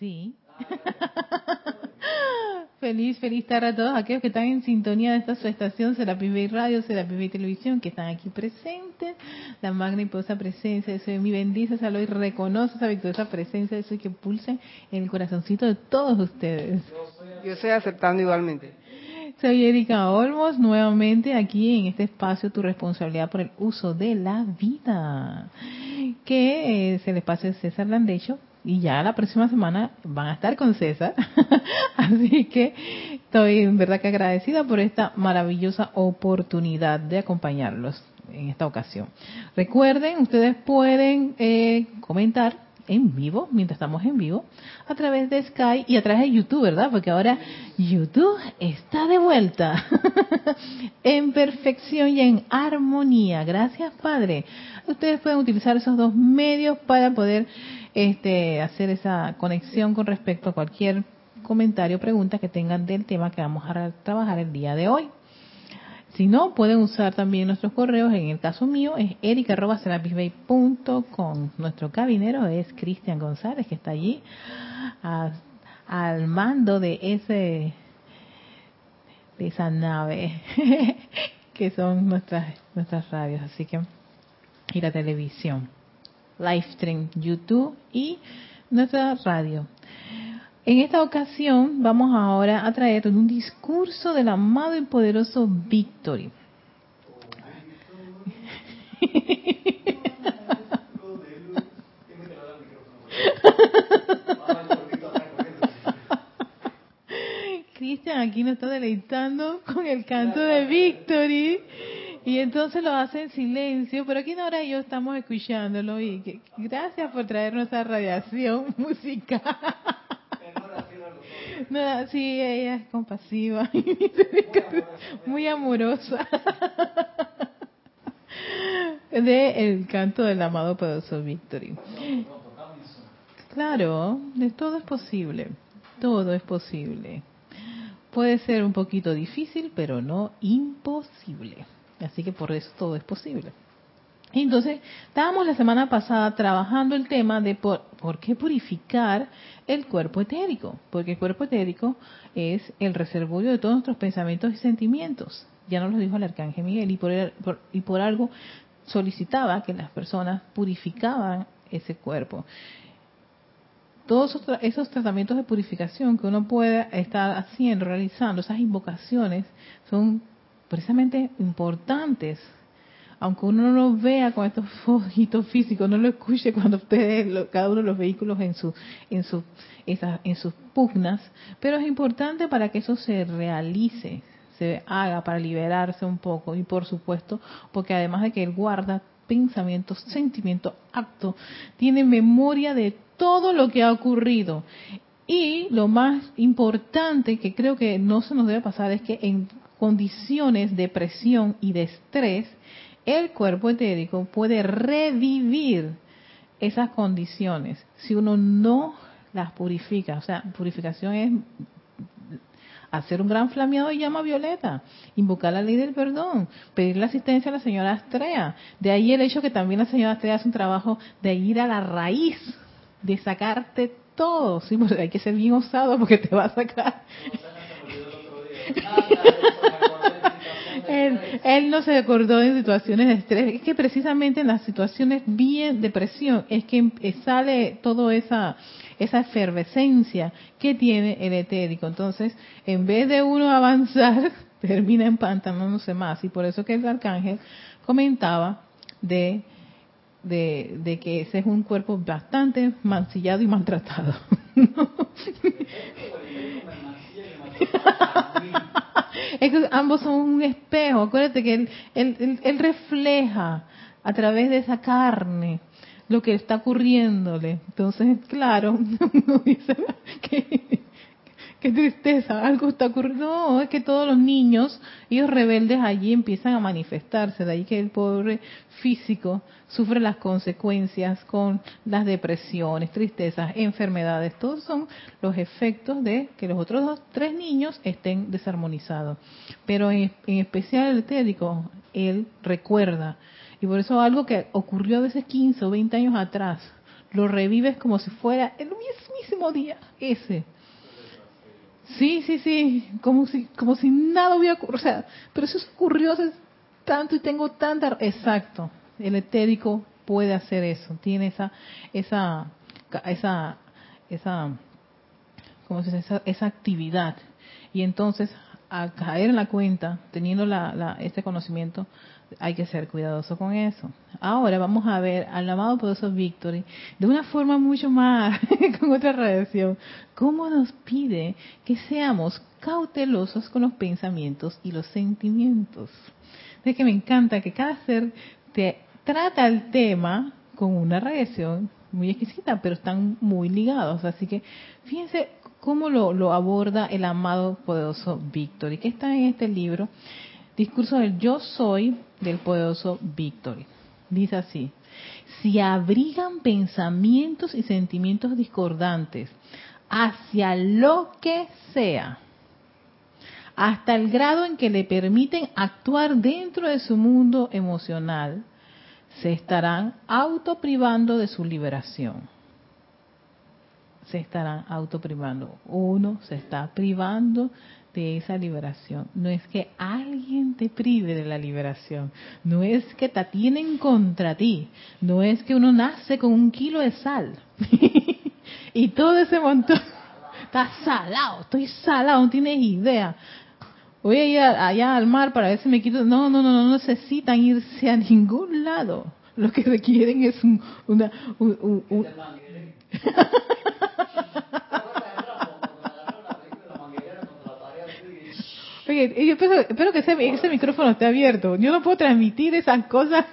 sí. feliz, feliz tarde a todos aquellos que están en sintonía de esta su estación, Serapis Bay Radio, Serapis Bay Televisión, que están aquí presentes. La magniposa presencia de Soy mi bendice, salud y reconoce esa victoriosa presencia de Soy que pulsa en el corazoncito de todos ustedes. Yo estoy aceptando igualmente. Soy Erika Olmos, nuevamente aquí en este espacio Tu responsabilidad por el uso de la vida, que es el espacio de César Landecho, y ya la próxima semana van a estar con César. Así que estoy en verdad que agradecida por esta maravillosa oportunidad de acompañarlos en esta ocasión. Recuerden, ustedes pueden eh, comentar en vivo, mientras estamos en vivo, a través de Skype y a través de YouTube, ¿verdad? Porque ahora YouTube está de vuelta en perfección y en armonía. Gracias, Padre. Ustedes pueden utilizar esos dos medios para poder este, hacer esa conexión con respecto a cualquier comentario o pregunta que tengan del tema que vamos a trabajar el día de hoy. Si no, pueden usar también nuestros correos. En el caso mío es erica.serapisbay.com. Nuestro cabinero es Cristian González, que está allí al mando de ese de esa nave que son nuestras nuestras radios. Así que y la televisión, live stream, YouTube y nuestra radio. En esta ocasión vamos ahora a traer un discurso del amado y poderoso Victory. Cristian aquí nos está deleitando con el canto de Victory y entonces lo hace en silencio, pero aquí ahora yo estamos escuchándolo y gracias por traernos esa radiación musical. No, sí, ella es compasiva, muy amorosa. De el canto del amado poderoso Victory. Claro, de todo es posible. Todo es posible. Puede ser un poquito difícil, pero no imposible. Así que por eso todo es posible. Entonces, estábamos la semana pasada trabajando el tema de por, qué purificar el cuerpo etérico, porque el cuerpo etérico es el reservorio de todos nuestros pensamientos y sentimientos. Ya nos lo dijo el arcángel Miguel y por, y por algo solicitaba que las personas purificaban ese cuerpo. Todos esos, esos tratamientos de purificación que uno puede estar haciendo, realizando, esas invocaciones, son precisamente importantes aunque uno no lo vea con estos ojitos físicos, no lo escuche cuando ustedes, cada uno de los vehículos en su, en su, en sus pugnas, pero es importante para que eso se realice, se haga para liberarse un poco y por supuesto, porque además de que él guarda pensamientos, sentimientos, actos, tiene memoria de todo lo que ha ocurrido. Y lo más importante que creo que no se nos debe pasar es que en condiciones de presión y de estrés, el cuerpo etérico puede revivir esas condiciones si uno no las purifica. O sea, purificación es hacer un gran flameado de llama violeta, invocar la ley del perdón, pedir la asistencia a la señora Astrea. De ahí el hecho que también la señora Astrea hace un trabajo de ir a la raíz, de sacarte todo. Sí, porque hay que ser bien osado porque te va a sacar. Él, no se acordó en situaciones de estrés. Es que precisamente en las situaciones bien de presión es que sale toda esa, esa efervescencia que tiene el etérico. Entonces, en vez de uno avanzar, termina empantanándose más. Y por eso que el arcángel comentaba de, de, de que ese es un cuerpo bastante mancillado y maltratado. es que ambos son un espejo. Acuérdate que él, refleja a través de esa carne lo que está ocurriéndole. Entonces, claro, dice que qué tristeza, algo está ocurriendo. No, es que todos los niños, ellos rebeldes allí empiezan a manifestarse. De ahí que el pobre físico sufre las consecuencias con las depresiones, tristezas, enfermedades. Todos son los efectos de que los otros dos, tres niños estén desarmonizados. Pero en, especial el etérico, él recuerda. Y por eso algo que ocurrió a veces 15 o 20 años atrás, lo revives como si fuera el mismísimo día ese. Sí, sí, sí, como si, como si nada hubiera ocurrido. O sea, pero eso ocurrió hace tanto y tengo tanta... Exacto, el etérico puede hacer eso, tiene esa, esa, esa, esa, ¿cómo se dice? Esa, esa actividad. Y entonces, a caer en la cuenta, teniendo la, la, este conocimiento, hay que ser cuidadoso con eso. Ahora vamos a ver al amado poderoso Victory de una forma mucho más, con otra radiación, cómo nos pide que seamos cautelosos con los pensamientos y los sentimientos. Es que me encanta que cada ser te trata el tema con una radiación muy exquisita, pero están muy ligados. Así que fíjense cómo lo, lo aborda el amado poderoso Victory, que está en este libro Discurso del yo soy del poderoso Victory. Dice así, si abrigan pensamientos y sentimientos discordantes hacia lo que sea, hasta el grado en que le permiten actuar dentro de su mundo emocional, se estarán autoprivando de su liberación. Se estarán autoprivando. Uno se está privando de esa liberación. No es que alguien te prive de la liberación, no es que te tienen contra ti, no es que uno nace con un kilo de sal y todo ese montón está salado, estoy salado, no tienes idea. Voy a ir allá al mar para ver si me quito. No, no, no, no necesitan irse a ningún lado. Lo que requieren es un, una, un, un Oye, yo espero, que ese, micrófono esté abierto. Yo no puedo transmitir esas cosas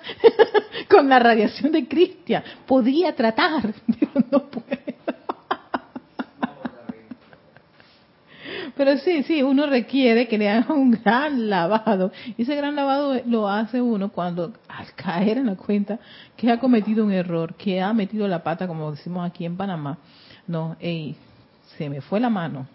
con la radiación de Cristian. Podría tratar, pero no puedo. Pero sí, sí, uno requiere que le haga un gran lavado. Y ese gran lavado lo hace uno cuando, al caer en la cuenta que ha cometido un error, que ha metido la pata, como decimos aquí en Panamá. No, hey, se me fue la mano.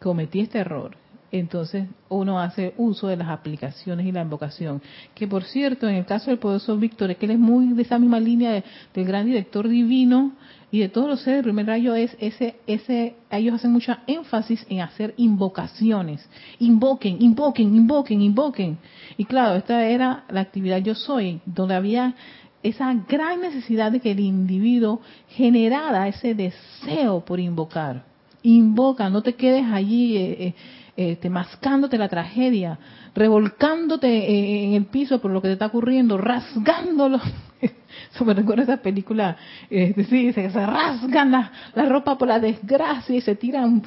Cometí este error entonces uno hace uso de las aplicaciones y la invocación. Que por cierto, en el caso del poderoso Víctor, es que él es muy de esa misma línea del gran director divino y de todos los seres del primer rayo, es ese, ese, ellos hacen mucha énfasis en hacer invocaciones. Invoquen, invoquen, invoquen, invoquen. Y claro, esta era la actividad yo soy, donde había esa gran necesidad de que el individuo generara ese deseo por invocar. Invoca, no te quedes allí. Eh, eh, este, mascándote la tragedia, revolcándote eh, en el piso por lo que te está ocurriendo, rasgándolo. Eso me recuerda esa película, este, sí, se, rasgan la, la, ropa por la desgracia y se tiran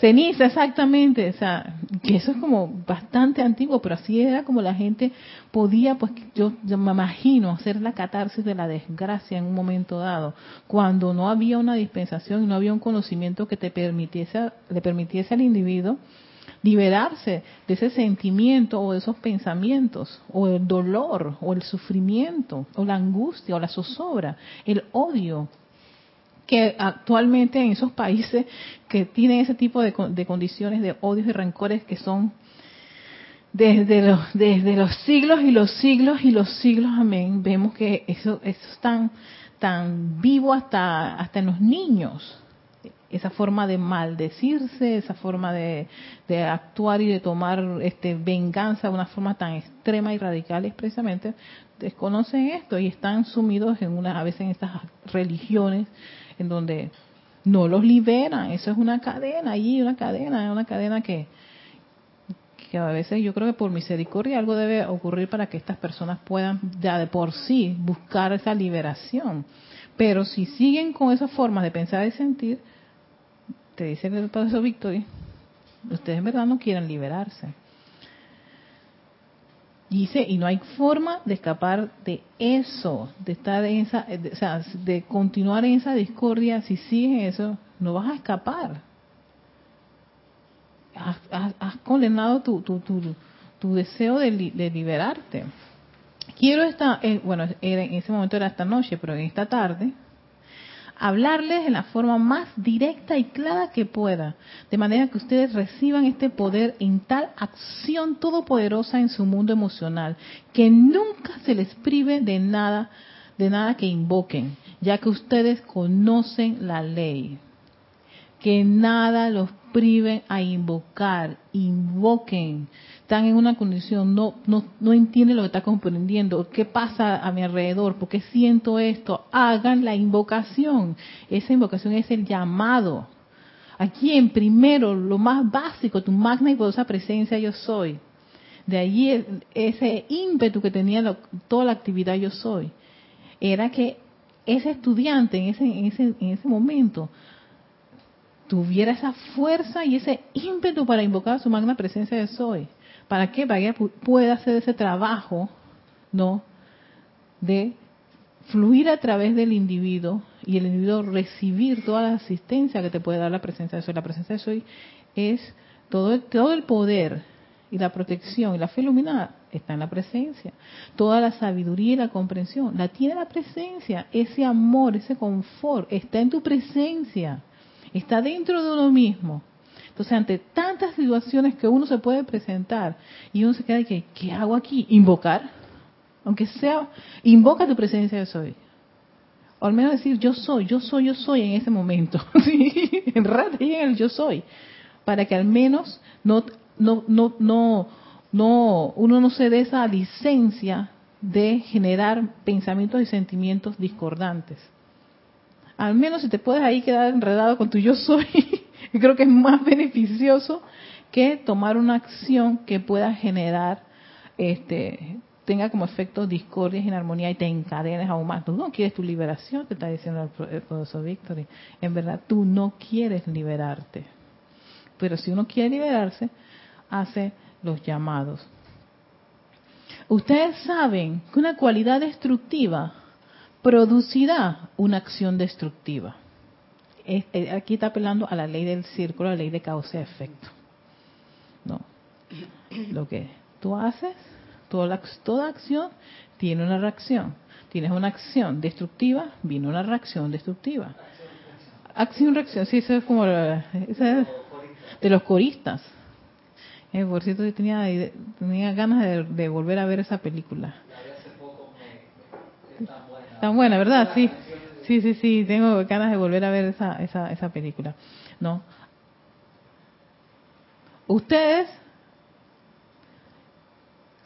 ceniza, exactamente. O sea, que eso es como bastante antiguo, pero así era como la gente podía, pues yo, yo me imagino, hacer la catarsis de la desgracia en un momento dado, cuando no había una dispensación y no había un conocimiento que te permitiese, le permitiese al individuo liberarse de ese sentimiento o de esos pensamientos, o el dolor, o el sufrimiento, o la angustia, o la zozobra, el odio, que actualmente en esos países que tienen ese tipo de, condiciones de odios y rencores que son desde los, desde los siglos y los siglos y los siglos, amén, vemos que eso, eso es tan, tan vivo hasta, hasta en los niños esa forma de maldecirse, esa forma de, actuar y de tomar este, venganza de una forma tan extrema y radical es precisamente desconocen esto y están sumidos en una a veces en estas religiones en donde no los liberan. Eso es una cadena allí una cadena una cadena que que a veces yo creo que por misericordia algo debe ocurrir para que estas personas puedan ya de por sí buscar esa liberación. Pero si siguen con esas formas de pensar y sentir te dice el profesor Victory, ustedes en verdad no quieren liberarse. Dice, y no hay forma de escapar de eso, de estar en esa, sea, de continuar en esa discordia, si sigues eso, no vas a escapar. Has, condenado tu, tu, tu, deseo de, liberarte. Quiero esta, eh, bueno, en ese momento era esta noche, pero en esta tarde, hablarles en la forma más directa y clara que pueda, de manera que ustedes reciban este poder en tal acción todopoderosa en su mundo emocional, que nunca se les prive de nada, de nada que invoquen, ya que ustedes conocen la ley. Que nada los prive a invocar, invoquen. Están en una condición, no, no, no entienden lo que está comprendiendo. ¿Qué pasa a mi alrededor? ¿Por qué siento esto? Hagan la invocación. Esa invocación es el llamado. Aquí en primero, lo más básico, tu magna y poderosa presencia yo soy. De allí ese ímpetu que tenía toda la actividad yo soy. Era que ese estudiante en ese, en ese, en ese momento tuviera esa fuerza y ese ímpetu para invocar su magna presencia de soy. ¿Para qué? Para que pueda hacer ese trabajo, ¿no? De fluir a través del individuo y el individuo recibir toda la asistencia que te puede dar la presencia de soy. La presencia de soy es todo todo el poder y la protección y la fe iluminada está en la presencia. Toda la sabiduría y la comprensión la tiene la presencia. Ese amor, ese confort está en tu presencia. Está dentro de uno mismo. Entonces, ante tantas situaciones que uno se puede presentar y uno se queda que, ¿qué hago aquí? Invocar. Aunque sea, invoca tu presencia de soy. O al menos decir yo soy, yo soy, yo soy en ese momento. ¿Sí? Y en el yo soy. Para que al menos no, no, no, no, no, uno no se dé esa licencia de generar pensamientos y sentimientos discordantes. Al menos si te puedes ahí quedar enredado con tu yo soy, creo que es más beneficioso que tomar una acción que pueda generar, este, tenga como efecto discordia y inarmonía y te encadenes aún más. Tú no quieres tu liberación, te está diciendo el profesor Victory. En verdad, tú no quieres liberarte. Pero si uno quiere liberarse, hace los llamados. Ustedes saben que una cualidad destructiva producirá una acción destructiva. Eh, aquí está apelando a la ley del círculo, a la ley de causa y efecto. No. Lo que tú haces, toda, toda acción tiene una reacción. Tienes una acción destructiva, viene una reacción destructiva. Acción, reacción, sí, eso es como de los coristas. Eh, por cierto, yo tenía, tenía ganas de, volver a ver esa película. Tan buena, ¿verdad? Sí, sí, sí, sí, tengo ganas de volver a ver esa, esa, esa película. ¿No? Ustedes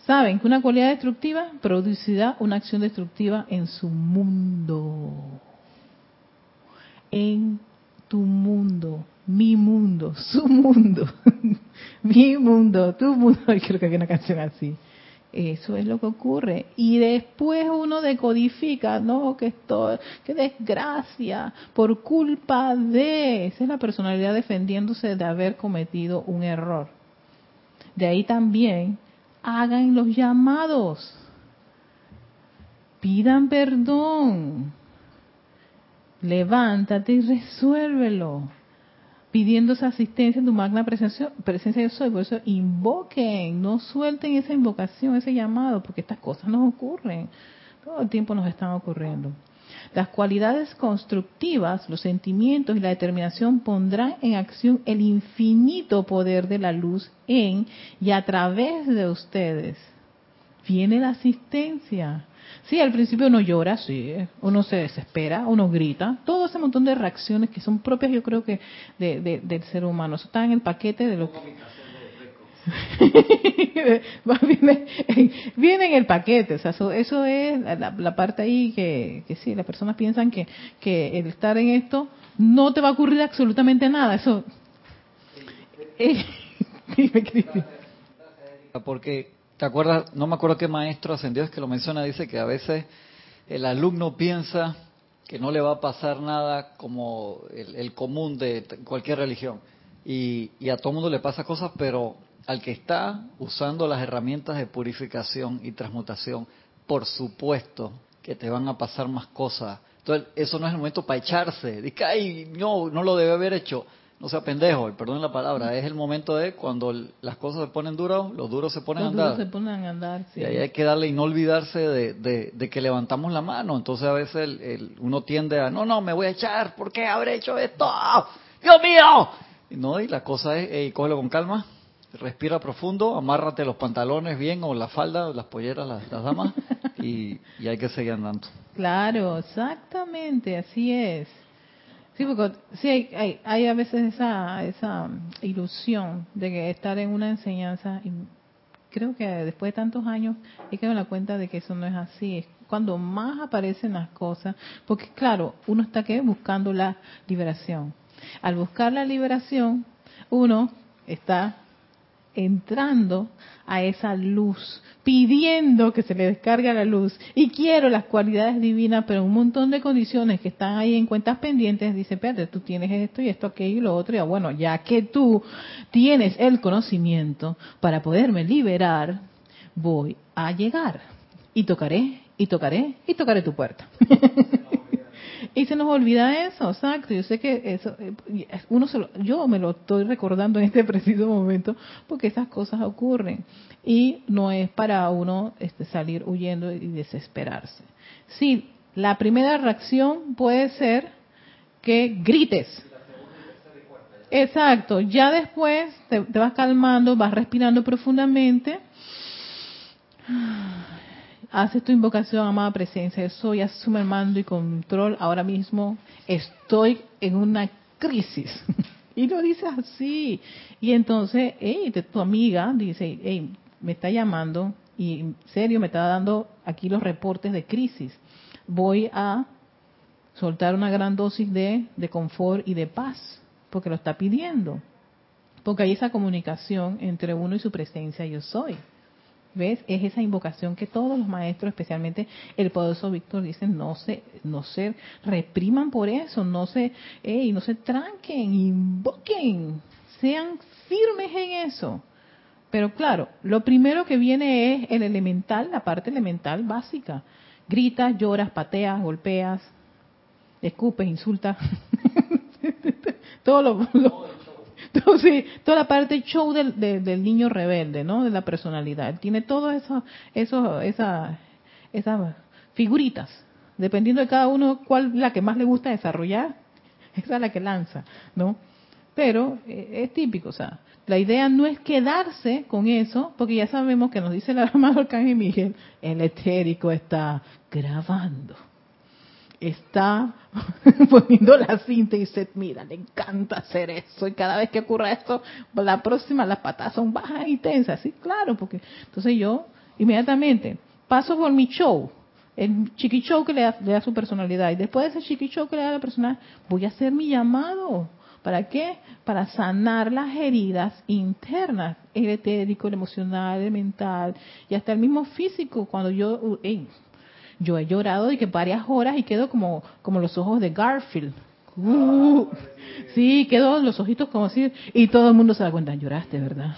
saben que una cualidad destructiva producirá una acción destructiva en su mundo. En tu mundo mi mundo, su mundo, mi mundo, tu mundo. Creo que hay una canción así. Eso es lo que ocurre. Y después uno decodifica, no, que esto, qué desgracia, por culpa de. Esa es la personalidad defendiéndose de haber cometido un error. De ahí también hagan los llamados. Pidan perdón. Levántate y resuélvelo pidiendo esa asistencia en tu magna presencia, presencia yo soy. Por eso invoquen, no suelten esa invocación, ese llamado, porque estas cosas nos ocurren. Todo el tiempo nos están ocurriendo. Las cualidades constructivas, los sentimientos y la determinación pondrán en acción el infinito poder de la luz en y a través de ustedes. Viene la asistencia. Sí, al principio uno llora, sí, uno se desespera, uno grita, todo ese montón de reacciones que son propias, yo creo que, de, del ser humano. Eso está en el paquete de lo que... viene, viene, en el paquete, o sea, eso, es la, parte ahí que, que sí, las personas piensan que, que el estar en esto no te va a ocurrir absolutamente nada, eso... Porque ¿Te acuerdas? No me acuerdo qué maestro ascendido es que lo menciona, dice que a veces el alumno piensa que no le va a pasar nada como el, común de cualquier religión. Y, y, a todo mundo le pasa cosas, pero al que está usando las herramientas de purificación y transmutación, por supuesto que te van a pasar más cosas. Entonces, eso no es el momento para echarse. Dice, ay, no, no lo debe haber hecho no sea pendejo, perdón la palabra, es el momento de cuando las cosas se ponen duras, los duros se ponen a andar. Duros se ponen a andar, sí. Y ahí hay que darle y no olvidarse de, que levantamos la mano. Entonces a veces el, uno tiende a, no, no, me voy a echar, ¿por qué habré hecho esto? ¡Dios mío! Y no, y la cosa es, hey, cógelo con calma, respira profundo, amárrate los pantalones bien o la falda, las polleras, las, damas, y, y hay que seguir andando. Claro, exactamente, así es. Sí, porque sí hay, hay, hay a veces esa, esa ilusión de que estar en una enseñanza, y creo que después de tantos años hay que dar la cuenta de que eso no es así. Es cuando más aparecen las cosas, porque claro, uno está que buscando la liberación. Al buscar la liberación, uno está entrando a esa luz, pidiendo que se le descargue la luz. Y quiero las cualidades divinas, pero un montón de condiciones que están ahí en cuentas pendientes, dice, espérate, tú tienes esto y esto, aquello y lo otro. Y bueno, ya que tú tienes el conocimiento para poderme liberar, voy a llegar. Y tocaré, y tocaré, y tocaré tu puerta. Y se nos olvida eso, exacto. Yo sé que eso, eh, uno se lo, yo me lo estoy recordando en este preciso momento porque esas cosas ocurren y no es para uno este, salir huyendo y desesperarse. Sí, la primera reacción puede ser que grites. Exacto, ya después te, te vas calmando, vas respirando profundamente haces tu invocación, amada presencia, soy, asume el mando y control. Ahora mismo estoy en una crisis. y lo dices así. Y entonces, hey, tu amiga dice, hey, me está llamando y en serio me está dando aquí los reportes de crisis. Voy a soltar una gran dosis de, de confort y de paz, porque lo está pidiendo. Porque hay esa comunicación entre uno y su presencia, yo soy. ¿Ves? Es esa invocación que todos los maestros, especialmente el poderoso Víctor, dicen, no se, no se repriman por eso, no se, no se tranquen, invoquen, sean firmes en eso. Pero claro, lo primero que viene es el elemental, la parte elemental básica. Gritas, lloras, pateas, golpeas, escupes, insultas. Todo lo, Entonces, toda la parte show del, del, niño rebelde, ¿no? De la personalidad. Tiene todo eso, eso, esa, esas figuritas. Dependiendo de cada uno cuál la que más le gusta desarrollar, esa es la que lanza, ¿no? Pero eh, es típico, o sea, la idea no es quedarse con eso, porque ya sabemos que nos dice el amado Arcángel Miguel, el etérico está grabando está poniendo la cinta y dice, mira, le encanta hacer eso y cada vez que ocurra esto, la próxima las patas son bajas y tensas, sí, claro, porque entonces yo inmediatamente paso por mi show, el chiqui show que le da, le da su personalidad y después de ese chiqui show que le da la personalidad, voy a hacer mi llamado. ¿Para qué? Para sanar las heridas internas, el etérico, el emocional, el mental y hasta el mismo físico. Cuando yo, yo he llorado de que varias horas y quedo como, como los ojos de Garfield. Uh, sí, quedo los ojitos como así y todo el mundo se da cuenta, lloraste, ¿verdad?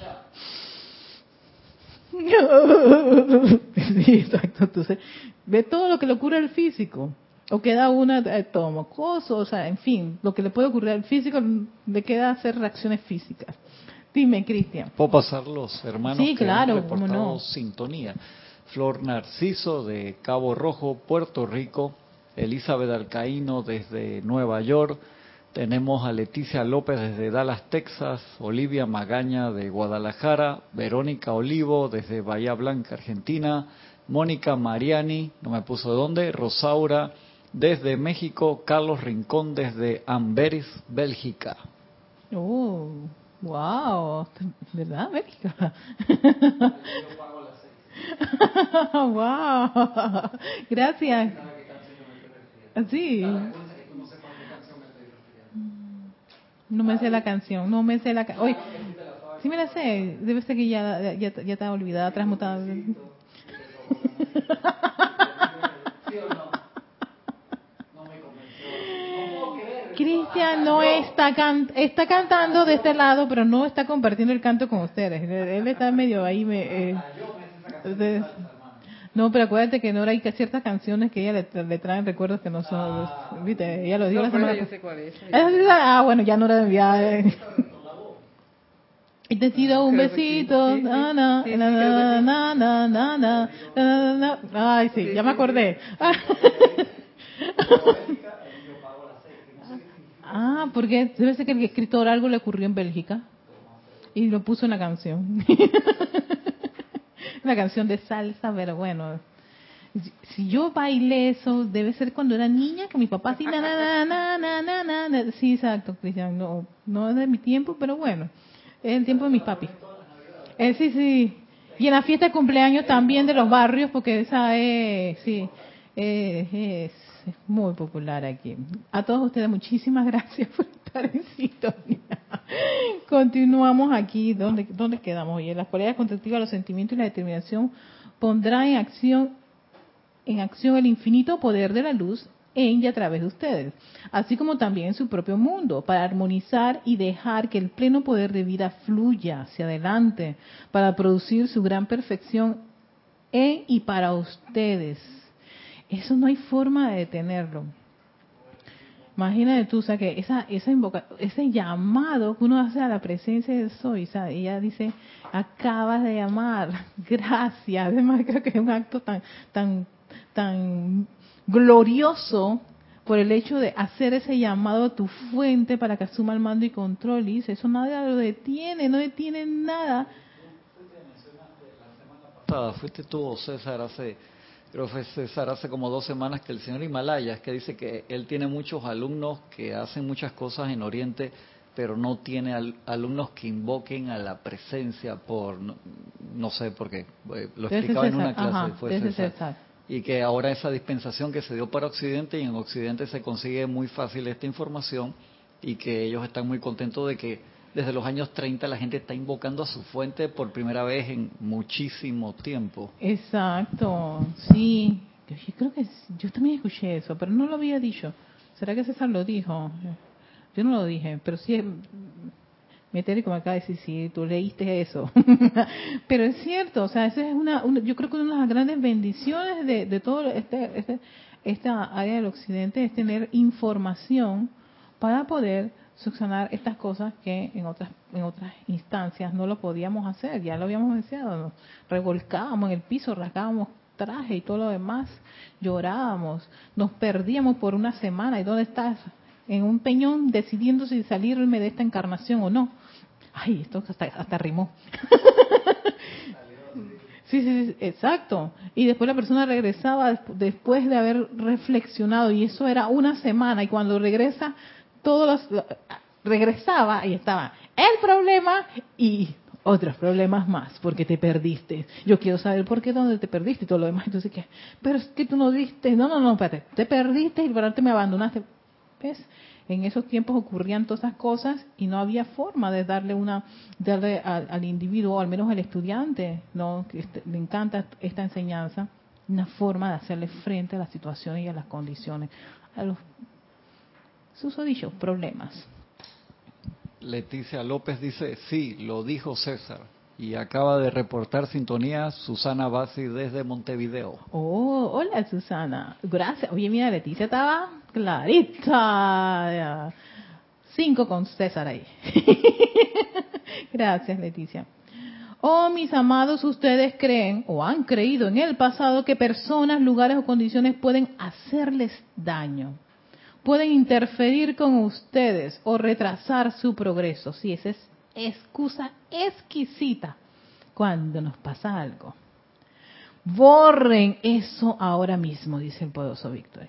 Sí, exacto. Entonces, ve todo lo que le ocurre al físico. O queda una eh, todo mocoso, o sea, en fin, lo que le puede ocurrir al físico le queda hacer reacciones físicas. Dime, Cristian. ¿Puedo pasar los hermanos sí, claro, que no. sintonía? Flor Narciso de Cabo Rojo, Puerto Rico, Elizabeth Alcaíno desde Nueva York, tenemos a Leticia López desde Dallas, Texas, Olivia Magaña de Guadalajara, Verónica Olivo desde Bahía Blanca, Argentina, Mónica Mariani, no me puso de dónde, Rosaura desde México, Carlos Rincón desde Amberes, Bélgica. Oh, wow, ¿verdad, Bélgica? wow, gracias. Sí. No me sé la canción, no me sé la canción. Oye, sí me la sé, debe ser que ya, ya, ya está olvidada, transmutada. Cristian no está can está cantando de este lado, pero no está compartiendo el canto con ustedes. Él está medio ahí. Me, eh, no, pero acuérdate que Nora hay ciertas canciones que ella le, traen recuerdos que no son, viste, ella lo dijo la semana Ah, bueno, ya Nora envía. Y te tiro un besito, na, na, na, na, na, na, na, Ay, sí, ya me acordé. Ah, porque debe ser que el escritor algo le ocurrió en Bélgica y lo puso en la canción. una canción de salsa, pero bueno, si yo bailé eso, debe ser cuando era niña, con mi papá así, na, na, na, na, na, na. Sí, exacto, Cristian, no, no es de mi tiempo, pero bueno, es el tiempo de mis papis. Eh, sí, sí. Y en la fiesta de cumpleaños también de los barrios, porque esa es, sí, es, es muy popular aquí. A todos ustedes, muchísimas gracias por Continuamos aquí, ¿dónde, dónde quedamos? Oye, las cualidades constructivas, los sentimientos y la determinación pondrá en acción, en acción el infinito poder de la luz en y a través de ustedes, así como también en su propio mundo, para armonizar y dejar que el pleno poder de vida fluya hacia adelante, para producir su gran perfección en y para ustedes. Eso no hay forma de detenerlo. Imagínate tú, o sea, que esa, esa invoca, ese llamado que uno hace a la presencia de Soy, ¿sabes? ella dice, acabas de llamar, gracias. Además, creo que es un acto tan, tan, tan glorioso por el hecho de hacer ese llamado a tu fuente para que asuma el mando y control. Y dice, eso nada lo detiene, no detiene nada. Fuiste tú, César, hace creo que César hace como dos semanas que el señor Himalayas, que dice que él tiene muchos alumnos que hacen muchas cosas en Oriente, pero no tiene alumnos que invoquen a la presencia por, no, sé por qué, eh, lo explicaba en una clase, fue César. Y que ahora esa dispensación que se dio para Occidente y en Occidente se consigue muy fácil esta información y que ellos están muy contentos de que desde los años 30 la gente está invocando a su fuente por primera vez en muchísimo tiempo. Exacto, sí. Yo creo que yo también escuché eso, pero no lo había dicho. ¿Será que César lo dijo? Yo no lo dije, pero sí meter como acá decir sí, tú leíste eso. pero es cierto, o sea, esa es una, yo creo que una de las grandes bendiciones de, de todo este, este, esta área del occidente es tener información para poder subsanar estas cosas que en otras en otras instancias no lo podíamos hacer, ya lo habíamos mencionado, nos revolcábamos en el piso, rasgábamos traje y todo lo demás, llorábamos, nos perdíamos por una semana, ¿y dónde estás? En un peñón decidiendo si salirme de esta encarnación o no. Ay, esto hasta, hasta rimó. Sí, sí, sí, exacto. Y después la persona regresaba después de haber reflexionado y eso era una semana y cuando regresa todos los, regresaba y estaba el problema y otros problemas más, porque te perdiste. Yo quiero saber por qué, dónde te perdiste y todo lo demás. Entonces, ¿qué? Pero es que tú no viste, no, no, no, espérate, te perdiste y por me abandonaste. ¿Ves? En esos tiempos ocurrían todas esas cosas y no había forma de darle una, darle al, individuo, al menos al estudiante, no, que este, le encanta esta enseñanza, una forma de hacerle frente a las situaciones y a las condiciones, a los dicho problemas. Leticia López dice, sí, lo dijo César. Y acaba de reportar sintonía Susana Bassi desde Montevideo. Oh, hola Susana. Gracias. Oye, mira, Leticia estaba clarita. Cinco con César ahí. Gracias, Leticia. Oh, mis amados, ustedes creen o han creído en el pasado que personas, lugares o condiciones pueden hacerles daño pueden interferir con ustedes o retrasar su progreso. Sí, esa es excusa exquisita cuando nos pasa algo. Borren eso ahora mismo, dice el poderoso Víctor.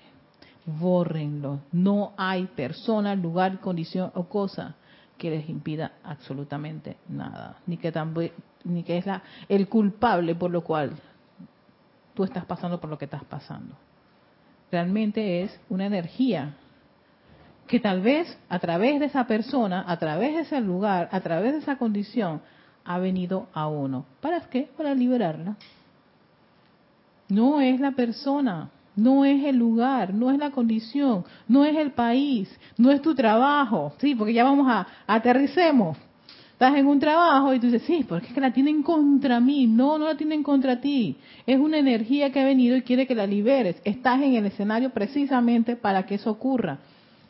Bórrenlo. No hay persona, lugar, condición o cosa que les impida absolutamente nada. Ni que, ni que es la, el culpable por lo cual tú estás pasando por lo que estás pasando. Realmente es una energía que tal vez a través de esa persona, a través de ese lugar, a través de esa condición, ha venido a uno. ¿Para qué? Para liberarla. No es la persona, no es el lugar, no es la condición, no es el país, no es tu trabajo. Sí, porque ya vamos a, aterricemos. Estás en un trabajo y tú dices, sí, porque es que la tienen contra mí. No, no la tienen contra ti. Es una energía que ha venido y quiere que la liberes. Estás en el escenario precisamente para que eso ocurra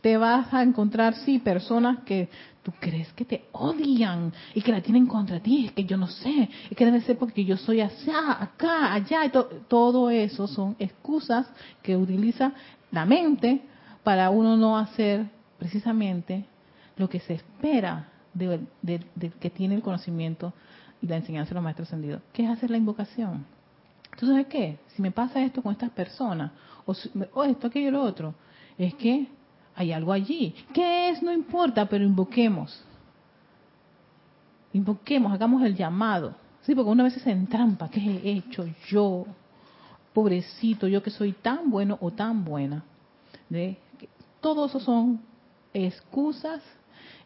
te vas a encontrar, sí, personas que tú crees que te odian y que la tienen contra ti, es que yo no sé, es que debe ser porque yo soy allá, acá, allá, y todo eso son excusas que utiliza la mente para uno no hacer precisamente lo que se espera de, que tiene el conocimiento y la enseñanza de los maestros ascendidos, que es hacer la invocación, ¿Tú sabes qué? Si me pasa esto con estas personas, o, o esto, aquello, lo otro, es que hay algo allí. ¿Qué es? No importa, pero invoquemos. Invoquemos, hagamos el llamado. Sí, porque una vez se entrampa. ¿Qué he hecho yo? Pobrecito, yo que soy tan bueno o tan buena. ¿De? Todos esos son excusas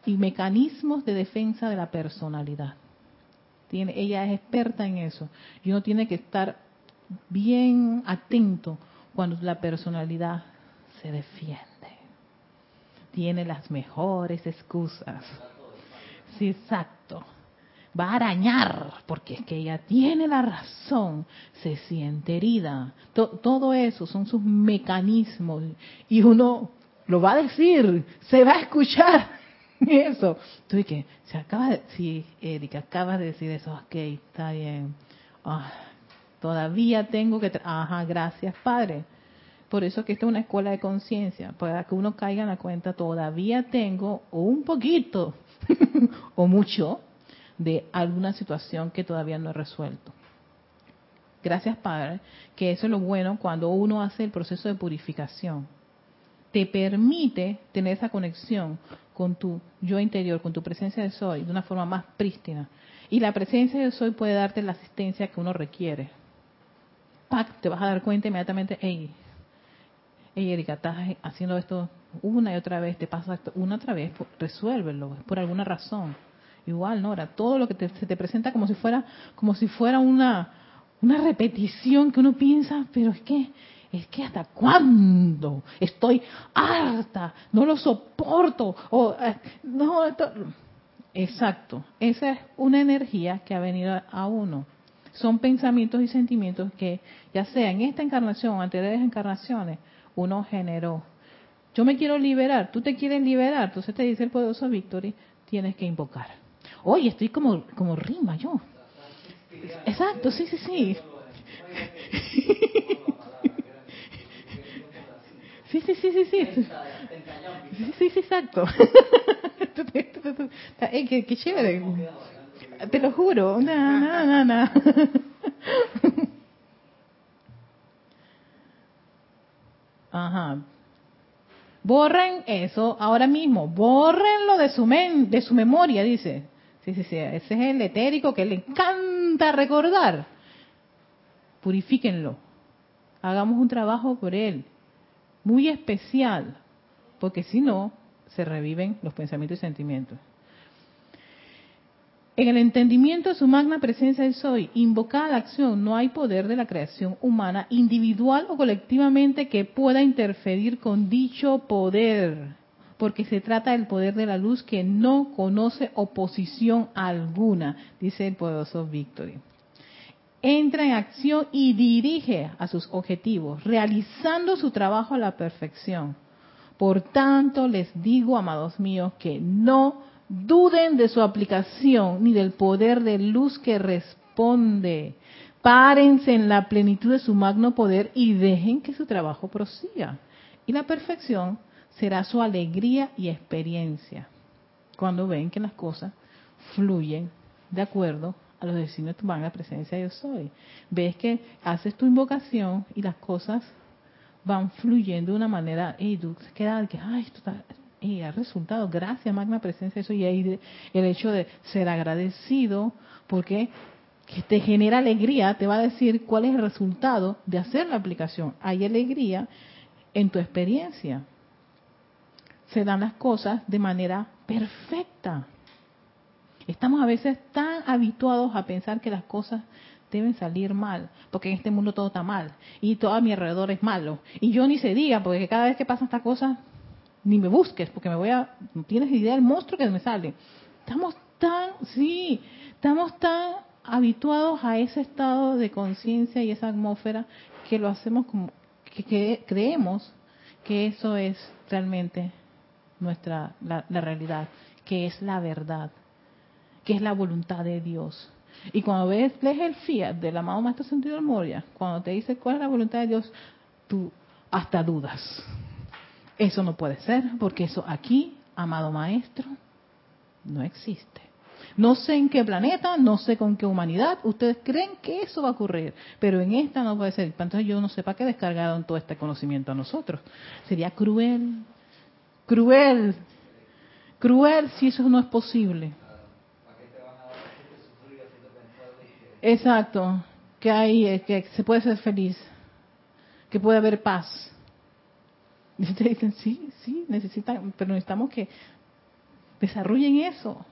y mecanismos de defensa de la personalidad. Tiene, ella es experta en eso. Y uno tiene que estar bien atento cuando la personalidad se defiende. Tiene las mejores excusas. Sí, exacto. Va a arañar, porque es que ella tiene la razón, se siente herida. todo eso son sus mecanismos. Y uno lo va a decir, se va a escuchar eso. Tú que se acaba de, sí, Erika, acabas de decir eso, ok, está bien. Ah, todavía tengo que, ajá, gracias Padre. Por eso que esta es una escuela de conciencia, para que uno caiga en la cuenta, todavía tengo un poquito o mucho de alguna situación que todavía no he resuelto. Gracias Padre, que eso es lo bueno cuando uno hace el proceso de purificación. Te permite tener esa conexión con tu yo interior, con tu presencia de soy, de una forma más prístina. Y la presencia de soy puede darte la asistencia que uno requiere. Pac, te vas a dar cuenta inmediatamente, hey, hey Erika, estás haciendo esto una y otra vez, te pasa esto una otra vez, resuélvelo, es por alguna razón. Igual, Nora, todo lo que se te presenta como si fuera, como si fuera una, una repetición que uno piensa, pero es que, es que hasta cuándo estoy harta, no lo soporto, o eh, no, exacto, esa es una energía que ha venido a uno. Son pensamientos y sentimientos que, ya sea en esta encarnación o anteriores encarnaciones, uno generó. Yo me quiero liberar, tú te quieres liberar, entonces te dice el poderoso Victory, tienes que invocar. Oye, estoy como, como rima yo. Exacto, sí, sí, sí. Sí, sí, sí, sí, sí. Sí, sí, sí, exacto. qué, qué chévere. Te lo juro. No, no, no, no. Ajá. Borren eso ahora mismo, borrenlo de su, de su memoria, dice. Sí, sí, sí, ese es el etérico que le encanta recordar. Purifíquenlo. Hagamos un trabajo por él, muy especial, porque si no, se reviven los pensamientos y sentimientos. En el entendimiento de su magna presencia del soy, invocada la acción, no hay poder de la creación humana, individual o colectivamente, que pueda interferir con dicho poder, porque se trata del poder de la luz que no conoce oposición alguna, dice el poderoso Victory. Entra en acción y dirige a sus objetivos, realizando su trabajo a la perfección. Por tanto, les digo, amados míos, que no duden de su aplicación ni del poder de luz que responde. Párense en la plenitud de su magno poder y dejen que su trabajo prosiga. Y la perfección será su alegría y experiencia. Cuando ven que las cosas fluyen de acuerdo a los designios de tu magna presencia yo soy. Ves que haces tu invocación y las cosas van fluyendo de una manera, y tú quedas que, ay, esto está, y ha resultado, gracias magna presencia, eso y ahí el hecho de ser agradecido, porque que te genera alegría, te va a decir cuál es el resultado de hacer la aplicación. Hay alegría en tu experiencia. Se dan las cosas de manera perfecta. Estamos a veces tan habituados a pensar que las cosas deben salir mal, porque en este mundo todo está mal y todo a mi alrededor es malo. Y yo ni se diga, porque cada vez que pasan estas cosas, ni me busques, porque me voy a, no tienes idea del monstruo que me sale. Estamos tan, sí, estamos tan habituados a ese estado de conciencia y esa atmósfera que lo hacemos como, que, creemos que eso es realmente nuestra, la, realidad, que es la verdad, que es la voluntad de Dios. Y cuando ves, lees el fiat del amado Maestro Sentido de Moria, cuando te dice cuál es la voluntad de Dios, tú hasta dudas. Eso no puede ser, porque eso aquí, amado maestro, no existe. No sé en qué planeta, no sé con qué humanidad. Ustedes creen que eso va a ocurrir, pero en esta no puede ser. Entonces yo no sé para qué descargaron todo este conocimiento a nosotros. Sería cruel, cruel, cruel si eso no es posible. Exacto, que hay, que se puede ser feliz, que puede haber paz. Y ustedes dicen, sí, sí, necesitan, pero necesitamos que desarrollen eso,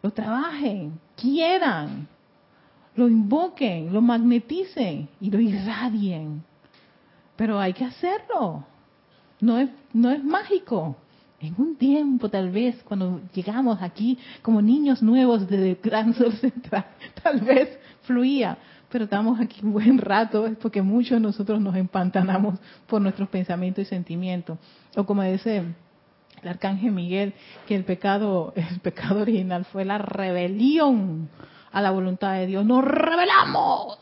lo trabajen, quieran, lo invoquen, lo magneticen y lo irradien. Pero hay que hacerlo. No es, no es mágico. En un tiempo, tal vez, cuando llegamos aquí como niños nuevos de Gran Sol Central, tal vez fluía. Pero estamos aquí un buen rato, es porque muchos de nosotros nos empantanamos por nuestros pensamientos y sentimientos. O como dice el arcángel Miguel, que el pecado, el pecado original fue la rebelión a la voluntad de Dios. ¡Nos rebelamos!